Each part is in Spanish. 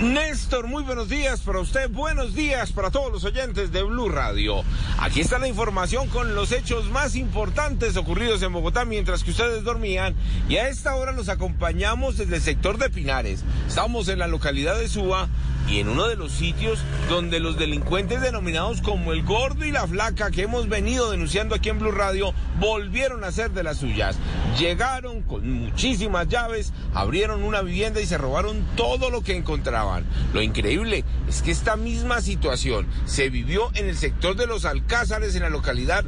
Néstor, muy buenos días para usted, buenos días para todos los oyentes de Blue Radio. Aquí está la información con los hechos más importantes ocurridos en Bogotá mientras que ustedes dormían y a esta hora los acompañamos desde el sector de Pinares. Estamos en la localidad de Suba y en uno de los sitios donde los delincuentes denominados como el gordo y la flaca que hemos venido denunciando aquí en Blue Radio volvieron a ser de las suyas. Llegaron con muchísimas llaves, abrieron una vivienda y se robaron todo lo que encontraban. Lo increíble es que esta misma situación se vivió en el sector de los Alcázares en la localidad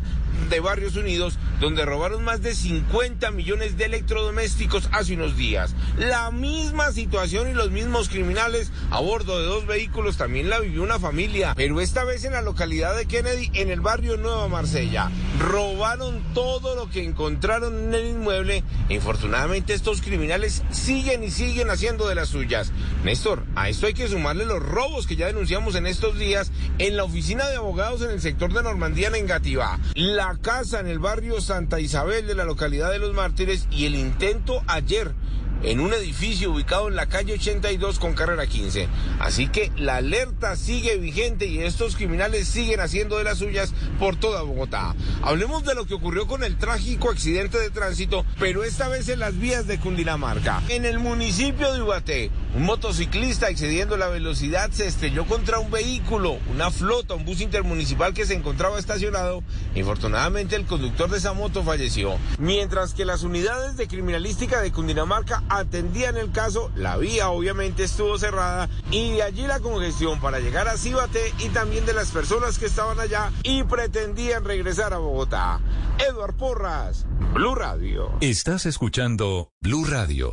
de Barrios Unidos, donde robaron más de 50 millones de electrodomésticos hace unos días. La misma situación y los mismos criminales a bordo de dos vehículos también la vivió una familia, pero esta vez en la localidad de Kennedy, en el barrio Nueva Marsella. Robaron todo lo que encontraron en el inmueble infortunadamente estos criminales siguen y siguen haciendo de las suyas. Néstor, a esto hay que sumarle los robos que ya denunciamos en estos días en la oficina de abogados en el sector de Normandía en Engativá, la casa en el barrio Santa Isabel de la localidad de Los Mártires y el intento ayer en un edificio ubicado en la calle 82 con carrera 15. Así que la alerta sigue vigente y estos criminales siguen haciendo de las suyas por toda Bogotá. Hablemos de lo que ocurrió con el trágico accidente de tránsito, pero esta vez en las vías de Cundinamarca. En el municipio de Ubaté, un motociclista excediendo la velocidad se estrelló contra un vehículo, una flota, un bus intermunicipal que se encontraba estacionado. Infortunadamente el conductor de esa moto falleció. Mientras que las unidades de criminalística de Cundinamarca atendían el caso, la vía obviamente estuvo cerrada y de allí la congestión para llegar a Cíbate y también de las personas que estaban allá y pretendían regresar a Bogotá. Eduard Porras, Blue Radio. Estás escuchando Blue Radio.